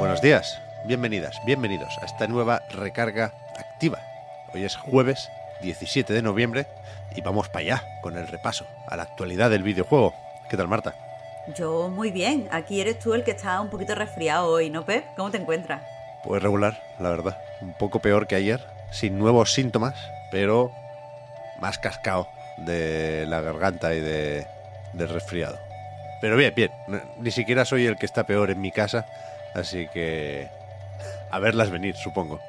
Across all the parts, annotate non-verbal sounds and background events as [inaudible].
Buenos días, bienvenidas, bienvenidos a esta nueva recarga activa. Hoy es jueves 17 de noviembre y vamos para allá con el repaso a la actualidad del videojuego. ¿Qué tal, Marta? Yo muy bien. Aquí eres tú el que está un poquito resfriado hoy, ¿no, Pep? ¿Cómo te encuentras? Pues regular, la verdad. Un poco peor que ayer, sin nuevos síntomas, pero más cascado de la garganta y de, del resfriado. Pero bien, bien. Ni siquiera soy el que está peor en mi casa, así que a verlas venir, supongo.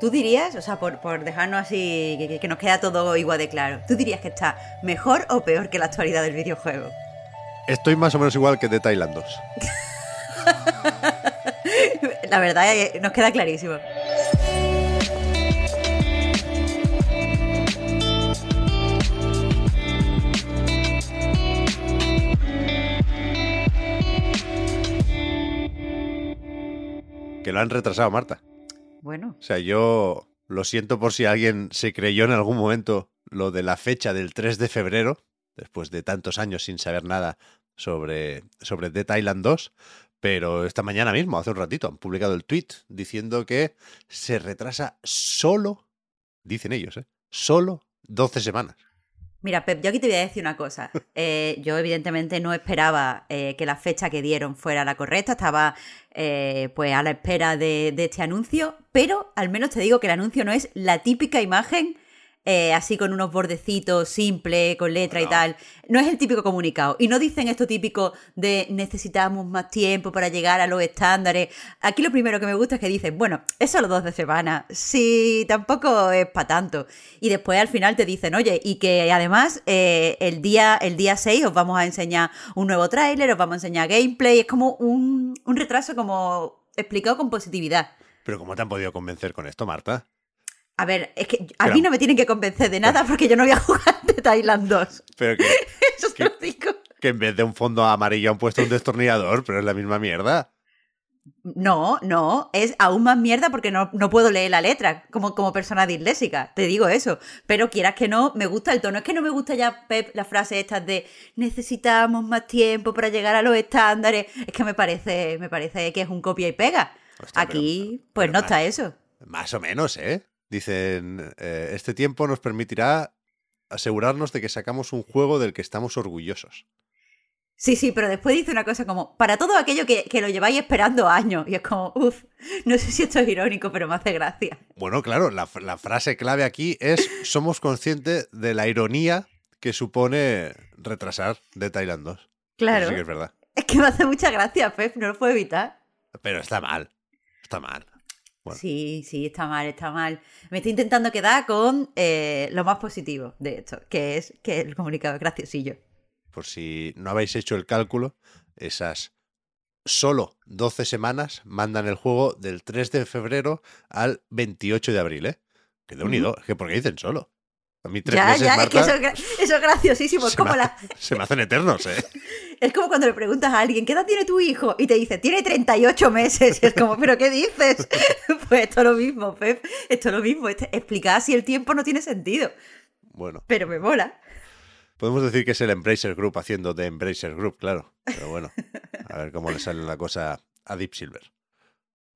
¿Tú dirías, o sea, por, por dejarnos así, que, que nos queda todo igual de claro, ¿tú dirías que está mejor o peor que la actualidad del videojuego? Estoy más o menos igual que de Thailand 2. [laughs] La verdad, nos queda clarísimo. Que lo han retrasado, Marta. Bueno, O sea, yo lo siento por si alguien se creyó en algún momento lo de la fecha del 3 de febrero, después de tantos años sin saber nada sobre, sobre Dead Island 2, pero esta mañana mismo, hace un ratito, han publicado el tweet diciendo que se retrasa solo, dicen ellos, ¿eh? solo 12 semanas. Mira, Pep, yo aquí te voy a decir una cosa. Eh, yo evidentemente no esperaba eh, que la fecha que dieron fuera la correcta, estaba eh, pues a la espera de, de este anuncio, pero al menos te digo que el anuncio no es la típica imagen eh, así con unos bordecitos simple, con letra y tal. No es el típico comunicado. Y no dicen esto típico de necesitamos más tiempo para llegar a los estándares. Aquí lo primero que me gusta es que dicen, bueno, es solo dos de semana. Sí, tampoco es para tanto. Y después al final te dicen, oye, y que además eh, el, día, el día 6 os vamos a enseñar un nuevo tráiler, os vamos a enseñar gameplay. Es como un, un retraso como explicado con positividad. Pero ¿cómo te han podido convencer con esto, Marta? A ver, es que a Pero- mí no me tienen que convencer de nada porque yo no voy a jugar de Thailand 2. Pero que, [laughs] Eso te lo digo. que en vez de un fondo amarillo han puesto un destornillador, pero es la misma mierda. No, no, es aún más mierda porque no, no puedo leer la letra como, como persona disléxica, te digo eso. Pero quieras que no, me gusta el tono. Es que no me gusta ya, Pep, la frase esta de necesitamos más tiempo para llegar a los estándares. Es que me parece, me parece que es un copia y pega. Hostia, Aquí, pero- pues pero no más- está eso. Más o menos, ¿eh? Dicen, eh, este tiempo nos permitirá asegurarnos de que sacamos un juego del que estamos orgullosos. Sí, sí, pero después dice una cosa como, para todo aquello que, que lo lleváis esperando años. Y es como, uff, no sé si esto es irónico, pero me hace gracia. Bueno, claro, la, la frase clave aquí es somos conscientes de la ironía que supone retrasar de Thailand 2. Eso Claro. sí que es verdad. Es que me hace mucha gracia, Pep, no lo puedo evitar. Pero está mal. Está mal. Bueno. Sí, sí, está mal, está mal. Me estoy intentando quedar con eh, lo más positivo de esto, que es que el comunicado es graciosillo. Por si no habéis hecho el cálculo, esas solo 12 semanas mandan el juego del 3 de febrero al 28 de abril, ¿eh? Que de unido. Es que ¿por qué dicen solo? A mí tres Ya, meses, ya, es que eso es, gra- eso es graciosísimo. Es se, como, me, la, se me hacen eternos, ¿eh? [laughs] es como cuando le preguntas a alguien, ¿qué edad tiene tu hijo? Y te dice, tiene 38 meses. Y es como, ¿pero qué dices? [laughs] Pues esto es lo mismo, Pep. Esto es lo mismo. Este- explicar si el tiempo no tiene sentido. Bueno, Pero me mola. podemos decir que es el Embracer Group haciendo de Embracer Group, claro. Pero bueno, a ver cómo le sale la cosa a Deep Silver.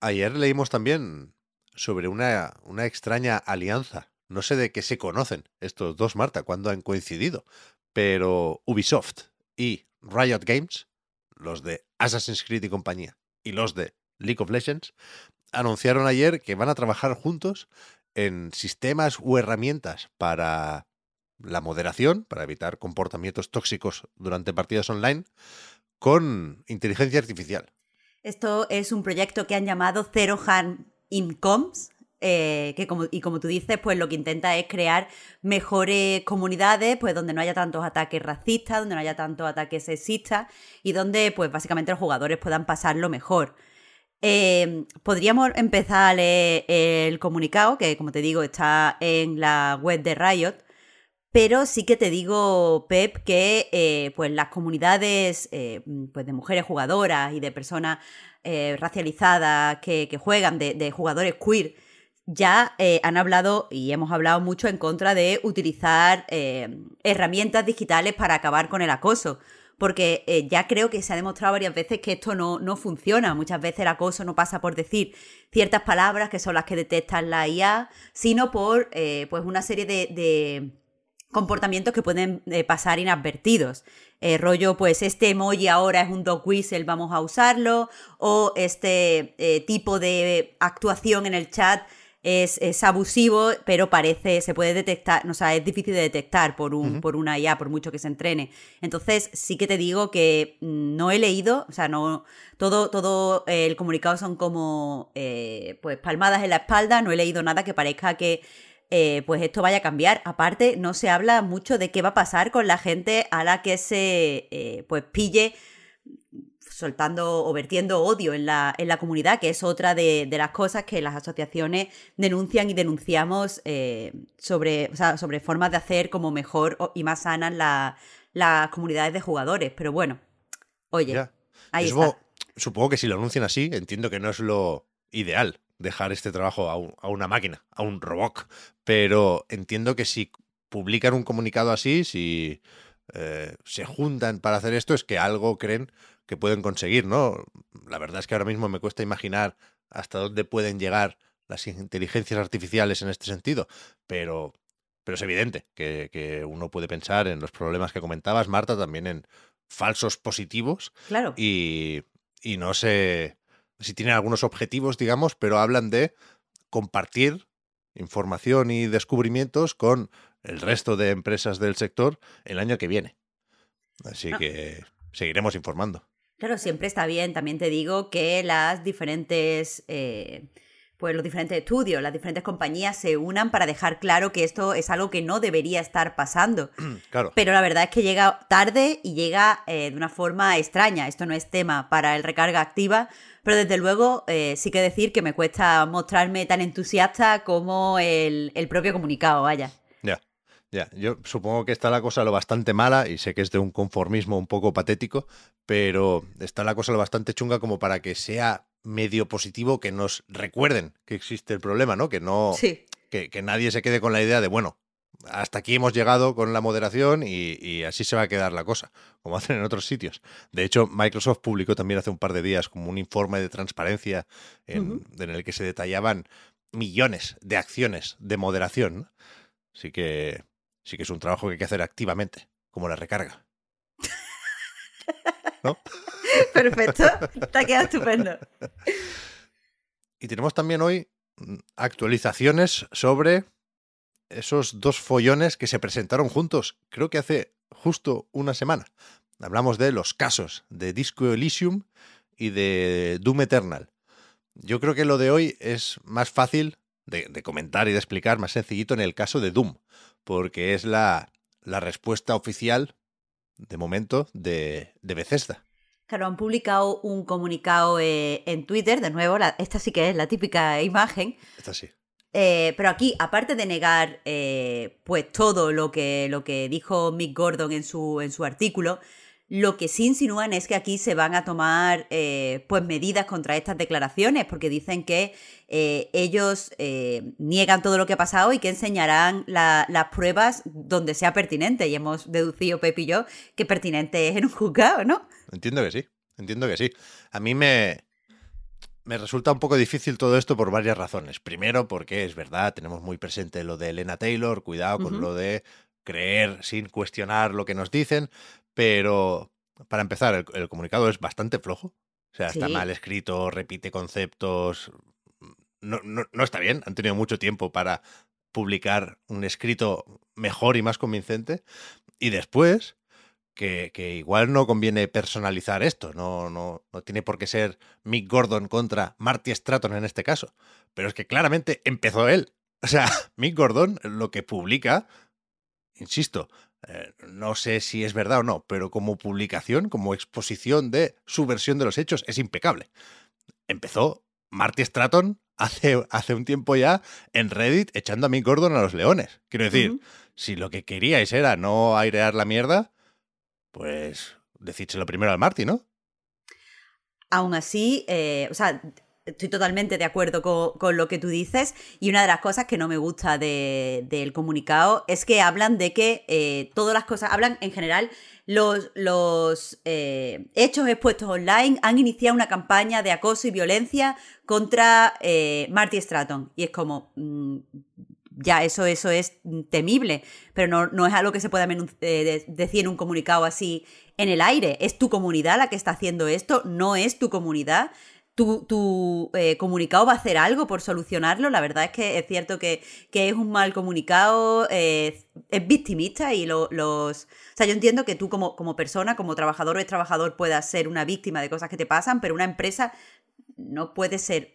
Ayer leímos también sobre una, una extraña alianza. No sé de qué se conocen estos dos, Marta, cuándo han coincidido. Pero Ubisoft y Riot Games, los de Assassin's Creed y compañía, y los de League of Legends, anunciaron ayer que van a trabajar juntos en sistemas u herramientas para la moderación, para evitar comportamientos tóxicos durante partidas online, con inteligencia artificial. Esto es un proyecto que han llamado Zero Harm in Comms eh, que como, y como tú dices, pues lo que intenta es crear mejores comunidades, pues donde no haya tantos ataques racistas, donde no haya tantos ataques sexistas y donde pues básicamente los jugadores puedan pasarlo mejor. Eh, podríamos empezar a leer el comunicado, que como te digo está en la web de Riot, pero sí que te digo, Pep, que eh, pues las comunidades pues de mujeres jugadoras y de personas racializadas que, juegan, de jugadores queer, ya eh, han hablado y hemos hablado mucho en contra de utilizar eh, herramientas digitales para acabar con el acoso. Porque eh, ya creo que se ha demostrado varias veces que esto no, no, funciona. Muchas veces el acoso no pasa por decir ciertas palabras que son las que detectan la IA, sino por pues una serie de, comportamientos que pueden pasar inadvertidos. rollo, pues este emoji ahora es un dog whistle, vamos a usarlo. O este tipo de actuación en el chat es, abusivo, pero parece, se puede detectar, o sea, es difícil de detectar por, un, por una IA, por mucho que se entrene. Entonces, sí que te digo que no he leído, o sea, no, todo, todo el comunicado son como, eh, pues, palmadas en la espalda, no he leído nada que parezca que eh, pues esto vaya a cambiar. Aparte, no se habla mucho de qué va a pasar con la gente a la que se eh, pues pille soltando o vertiendo odio en la, en la comunidad, que es otra de, las cosas que las asociaciones denuncian y denunciamos eh, sobre, sobre formas de hacer como mejor y más sanas las comunidades de jugadores. Pero bueno, oye, ahí está. Supongo que si lo anuncian así, entiendo que no es lo ideal dejar este trabajo a, una máquina, a un robot. Pero entiendo que si publican un comunicado así, si eh, se juntan para hacer esto, es que algo creen que pueden conseguir, ¿no? La verdad es que ahora mismo me cuesta imaginar hasta dónde pueden llegar las inteligencias artificiales en este sentido, pero, pero es evidente que, uno puede pensar en los problemas que comentabas, Marta, también en falsos positivos. Claro. Y, y no sé si tienen algunos objetivos, digamos, pero hablan de compartir información y descubrimientos con el resto de empresas del sector el año que viene. Así ah. que seguiremos informando. Claro, siempre está bien. También te digo que las diferentes. Eh, pues los diferentes estudios, las diferentes compañías se unan para dejar claro que esto es algo que no debería estar pasando. [clears throat] Claro. Pero la verdad es que llega tarde y llega eh, de una forma extraña. Esto no es tema para el recarga activa, pero desde luego eh, sí que decir que me cuesta mostrarme tan entusiasta como el, el propio comunicado, vaya. Ya, yo supongo que está la cosa lo bastante mala y sé que es de un conformismo un poco patético, pero está la cosa lo bastante chunga como para que sea medio positivo que nos recuerden que existe el problema, ¿no? Que no que, que, nadie se quede con la idea de, bueno, hasta aquí hemos llegado con la moderación y, así se va a quedar la cosa, como [laughs] hacen en otros sitios. De hecho, Microsoft publicó también hace un par de días como un informe de transparencia en, en el que se detallaban millones de acciones de moderación. Así que sí que es un trabajo que hay que hacer activamente, como la recarga. ¿No? [laughs] Perfecto, te ha quedado estupendo. Y tenemos también hoy mm, actualizaciones sobre esos dos follones que se presentaron juntos, creo que hace justo una semana. Hablamos de los casos de Disco Elysium y de Doom Eternal. Yo creo que lo de hoy es más fácil de, de, comentar y de explicar, más sencillito en el caso de Doom, porque es la, la respuesta oficial, de momento, de, de Bethesda. Claro, han publicado un comunicado eh, en Twitter, de nuevo, esta sí que es la típica imagen. Esta sí. Eh, pero aquí, aparte de negar eh, pues todo lo que, lo que dijo Mick Gordon en su, en su artículo, lo que sí insinúan es que aquí se van a tomar eh, pues medidas contra estas declaraciones, porque dicen que eh, ellos eh, niegan todo lo que ha pasado y que enseñarán las pruebas donde sea pertinente. Y hemos deducido, Pepi y yo, que pertinente es en un juzgado, ¿no? Entiendo que sí, entiendo que sí. A mí me, me resulta un poco difícil todo esto por varias razones. Primero, porque es verdad, tenemos muy presente lo de Elena Taylor, cuidado con lo de creer sin cuestionar lo que nos dicen, pero para empezar, el, comunicado es bastante flojo. O sea, está mal escrito, repite conceptos. No, no, está bien. Han tenido mucho tiempo para publicar un escrito mejor y más convincente. Y después, que, que, igual no conviene personalizar esto, no, no, no tiene por qué ser Mick Gordon contra Marty Stratton en este caso, pero es que claramente empezó él. O sea, [laughs] Mick Gordon lo que publica, insisto, eh, no sé si es verdad o no, pero como publicación, como exposición de su versión de los hechos, es impecable. Empezó Marty Stratton [laughs] hace, hace un tiempo ya en Reddit echando a Mick Gordon a los leones. Quiero decir, uh -huh. si lo que queríais era no airear la mierda, pues decídselo primero al Marty, ¿no? Aún así, eh, o sea, estoy totalmente de acuerdo con, con, lo que tú dices y una de las cosas que no me gusta del de, comunicado es que hablan de que eh, todas las cosas, hablan en general, los, los eh, hechos expuestos online han iniciado una campaña de acoso y violencia contra eh, Marty Stratton y es como... Mmm, ya eso, eso es temible, pero no, no es algo que se pueda decir en un comunicado así en el aire. Es tu comunidad la que está haciendo esto, no es tu comunidad tu, tu eh, comunicado va a hacer algo por solucionarlo. La verdad es que es cierto que, que es un mal comunicado, es victimista y lo, los... O sea, yo entiendo que tú como, como persona, como trabajador o ex trabajador puedas ser una víctima de cosas que te pasan, pero una empresa no puede ser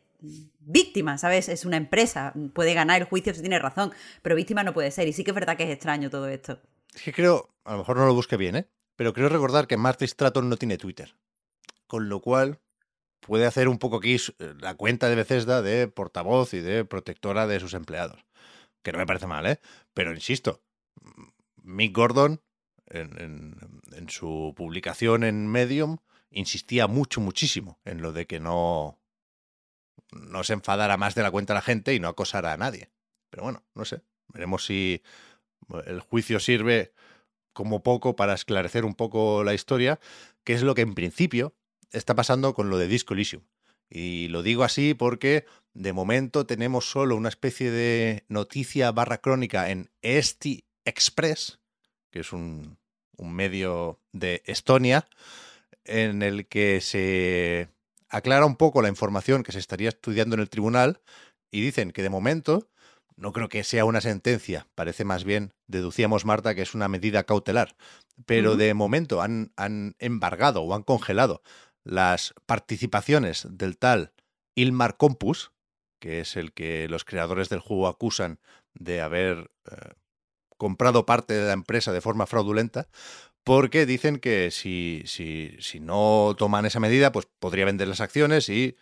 víctima, ¿sabes? Es una empresa, puede ganar el juicio si tiene razón, pero víctima no puede ser. Y sí que es verdad que es extraño todo esto. Es que creo, a lo mejor no lo busque bien, ¿eh? Pero creo recordar que Marty Stratton no tiene Twitter. Con lo cual, puede hacer un poco aquí la cuenta de Bethesda de portavoz y de protectora de sus empleados. Que no me parece mal, ¿eh? Pero insisto, Mick Gordon, en, en, su publicación en Medium, insistía mucho, muchísimo en lo de que no, no se enfadara más de la cuenta la gente y no acosara a nadie. Pero bueno, no sé. Veremos si el juicio sirve como poco para esclarecer un poco la historia, que es lo que en principio está pasando con lo de Disco Elysium. Y lo digo así porque de momento tenemos solo una especie de noticia barra crónica en Esti Express, que es un, un medio de Estonia, en el que se aclara un poco la información que se estaría estudiando en el tribunal y dicen que de momento no creo que sea una sentencia, parece más bien, deducíamos Marta, que es una medida cautelar, pero uh -huh. de momento han, han embargado o han congelado las participaciones del tal Ilmar Compus, que es el que los creadores del juego acusan de haber eh, comprado parte de la empresa de forma fraudulenta, porque dicen que si, si, si no toman esa medida, pues podría vender las acciones y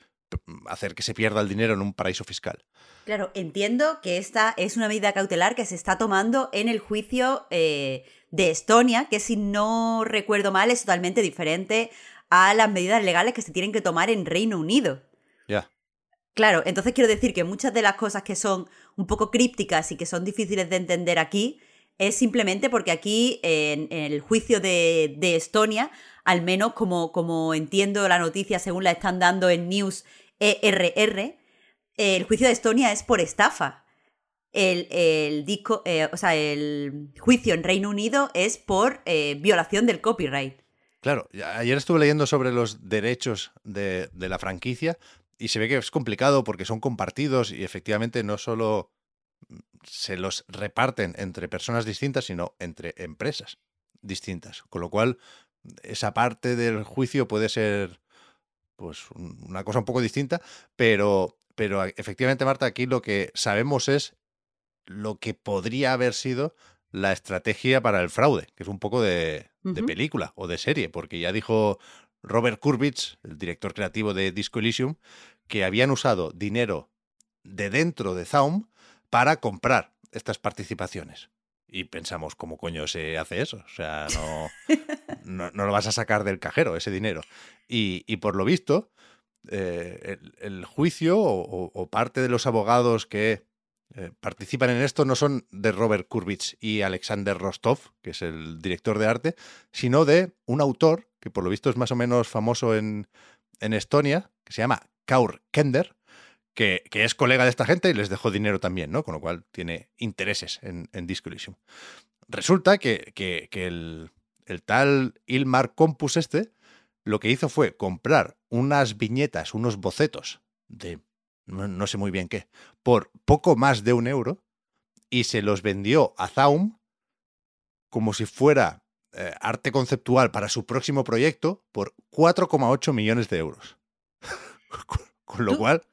hacer que se pierda el dinero en un paraíso fiscal. Claro, entiendo que esta es una medida cautelar que se está tomando en el juicio eh, de Estonia, que si no recuerdo mal es totalmente diferente a las medidas legales que se tienen que tomar en Reino Unido. Ya. Yeah. Claro, entonces quiero decir que muchas de las cosas que son un poco crípticas y que son difíciles de entender aquí es simplemente porque aquí en, en el juicio de, de, Estonia, al menos como, como entiendo la noticia según la están dando en News ERR, el juicio de Estonia es por estafa. El, el disco, eh, o sea, el juicio en Reino Unido es por eh, violación del copyright. Claro, ayer estuve leyendo sobre los derechos de, la franquicia y se ve que es complicado porque son compartidos y efectivamente no solo se los reparten entre personas distintas, sino entre empresas distintas. Con lo cual, esa parte del juicio puede ser pues una cosa un poco distinta, pero, pero efectivamente, Marta, aquí lo que sabemos es lo que podría haber sido la estrategia para el fraude, que es un poco de, uh -huh. de película o de serie, porque ya dijo Robert Kurbitz, el director creativo de Disco Elysium, que habían usado dinero de dentro de Zaum para comprar estas participaciones. Y pensamos, ¿cómo coño se hace eso? O sea, no, no, no lo vas a sacar del cajero, ese dinero. Y, y por lo visto, eh, el, el, juicio o, o, parte de los abogados que eh, participan en esto no son de Robert Kurbitz y Alexander Rostov, que es el director de arte, sino de un autor que por lo visto es más o menos famoso en, en Estonia, que se llama Kaur Kender, que, que, es colega de esta gente y les dejó dinero también, ¿no? Con lo cual tiene intereses en, en. Resulta que, que, que el, el, tal Ilmar Compus este lo que hizo fue comprar unas viñetas, unos bocetos de no, no, sé muy bien qué, por poco más de un euro y se los vendió a Zaum como si fuera eh, arte conceptual para su próximo proyecto por 4,8 millones de euros. [laughs] Con lo cual,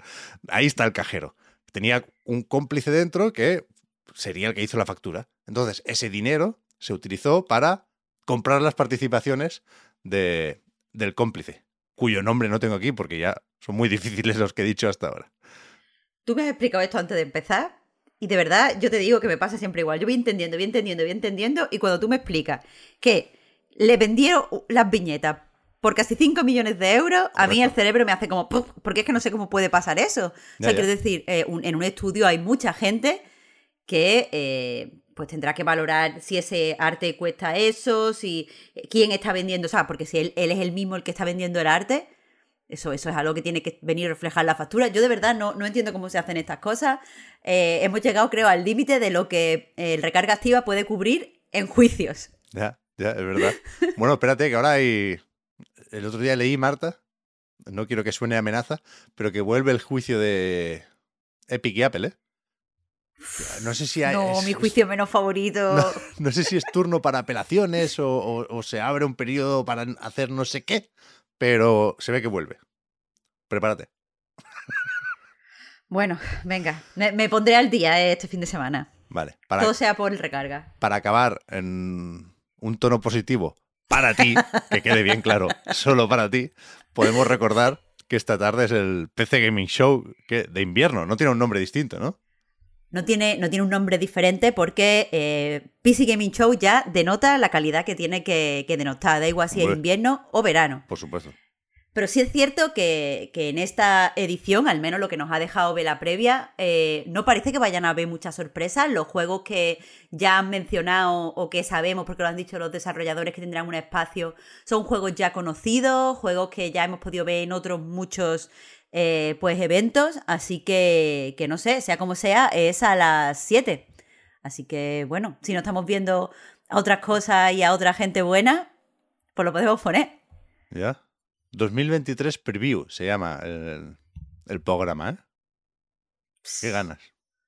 ahí está el cajero. Tenía un cómplice dentro que sería el que hizo la factura. Entonces, ese dinero se utilizó para comprar las participaciones de, del cómplice, cuyo nombre no tengo aquí porque ya son muy [laughs] difíciles los que he dicho hasta ahora. Tú me has explicado esto antes de empezar y de verdad yo te digo que me pasa siempre igual. Yo voy entendiendo, voy entendiendo, voy entendiendo y cuando tú me explicas que le vendieron las viñetas por casi 5 millones de euros, a mí el cerebro me hace como, porque es que no sé cómo puede pasar eso. O sea, quiero decir, eh, en un estudio hay mucha gente que eh, pues tendrá que valorar si ese arte cuesta eso, si eh, quién está vendiendo, o sea, porque si él, es el mismo el que está vendiendo el arte, eso, eso es algo que tiene que venir a reflejar la factura. Yo de verdad no, no entiendo cómo se hacen estas cosas. hemos llegado, creo, al límite de lo que el recarga activa puede cubrir en juicios. Ya, ya, es verdad. bueno, espérate, que ahora hay el otro día leí, Marta, no quiero que suene amenaza, pero que vuelve el juicio de Epic y Apple, ¿eh? No sé si hay, No, mi juicio menos favorito. [laughs] No, sé si es turno para apelaciones o, se abre un periodo para hacer no sé qué, pero se ve que vuelve. Prepárate. Bueno, venga, me, pondré al día eh, este fin de semana. Vale. Para, Todo sea por el recarga. Para acabar en un tono positivo, para ti, que quede bien claro, [laughs] solo para ti, podemos recordar que esta tarde es el PC Gaming Show de invierno. No tiene un nombre distinto, ¿no? No tiene, no tiene un nombre diferente porque eh, PC Gaming Show ya denota la calidad que tiene que, que denotar, da igual si es invierno o verano. Por supuesto. Pero sí es cierto que, en esta edición, al menos lo que nos ha dejado ver la previa, eh, no parece que vayan a haber muchas sorpresas. Los juegos que ya han mencionado o que sabemos, porque lo han dicho los desarrolladores que tendrán un espacio, son juegos ya conocidos, juegos que ya hemos podido ver en otros muchos eh, pues eventos. Así que, que no sé, sea como sea, es a las 7. Así que bueno, si no estamos viendo a otras cosas y a otra gente buena, pues lo podemos poner. Ya. 2023 Preview se llama el, programa, ¿eh? Qué ganas,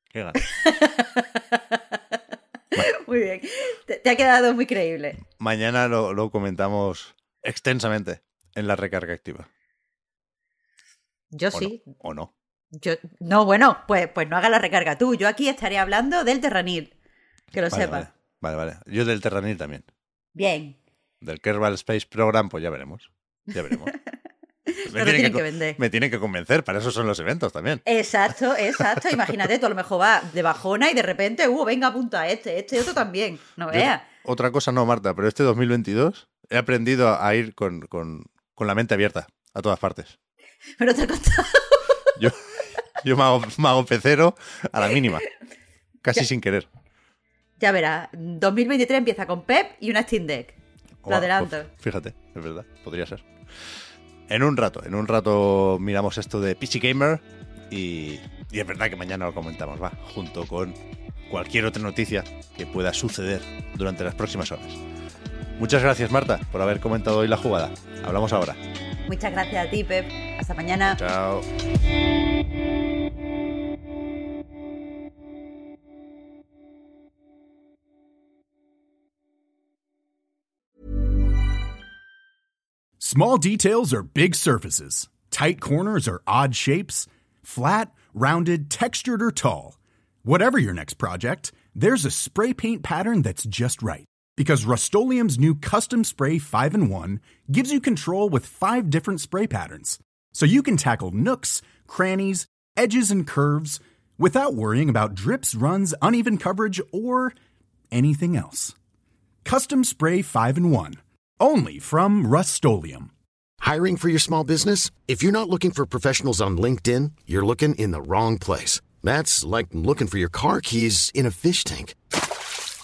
qué ganas. [laughs] muy bien, te, ha quedado muy creíble. Mañana lo, comentamos extensamente en la recarga activa. Yo sí. ¿O no? Yo, no, bueno, pues, pues no haga la recarga tú. Yo aquí estaría hablando del Terranil. Que lo sepa. Vale. vale, Yo del Terranil también. Bien. Del Kerbal Space Program, pues ya veremos. Ya veremos. [laughs] Me, tienen que, vender. me tienen que convencer, para eso son los eventos también. Exacto, exacto. [laughs] Imagínate, tú a lo mejor va de bajona y de repente, uh, venga, apunta a este, este y otro también. No veas. Otra cosa no, Marta, pero este 2022 he aprendido a ir con, la mente abierta a todas partes. [laughs] Pero te he contado. Yo, yo me, hago, pecero a la mínima, casi sin querer. Ya verás, 2023 empieza con Pep y una Steam Deck. Lo adelanto. Pues, fíjate, es verdad, podría ser. En un rato, en un rato miramos esto de PC Gamer y, y es verdad que mañana lo comentamos, va, junto con cualquier otra noticia que pueda suceder durante las próximas horas. Muchas gracias, Marta, por haber comentado hoy la jugada. Hablamos ahora. Muchas gracias a ti, Pep. Hasta mañana. Chao. Small details are big surfaces. Tight corners are odd shapes. Flat, rounded, textured, or tall. Whatever your next project, there's a spray paint pattern that's just right. Because Rust new Custom Spray 5 in 1 gives you control with five different spray patterns. So you can tackle nooks, crannies, edges, and curves without worrying about drips, runs, uneven coverage, or anything else. Custom Spray 5 in 1 only from Rustolium. Hiring for your small business? If you're not looking for professionals on LinkedIn, you're looking in the wrong place. That's like looking for your car keys in a fish tank.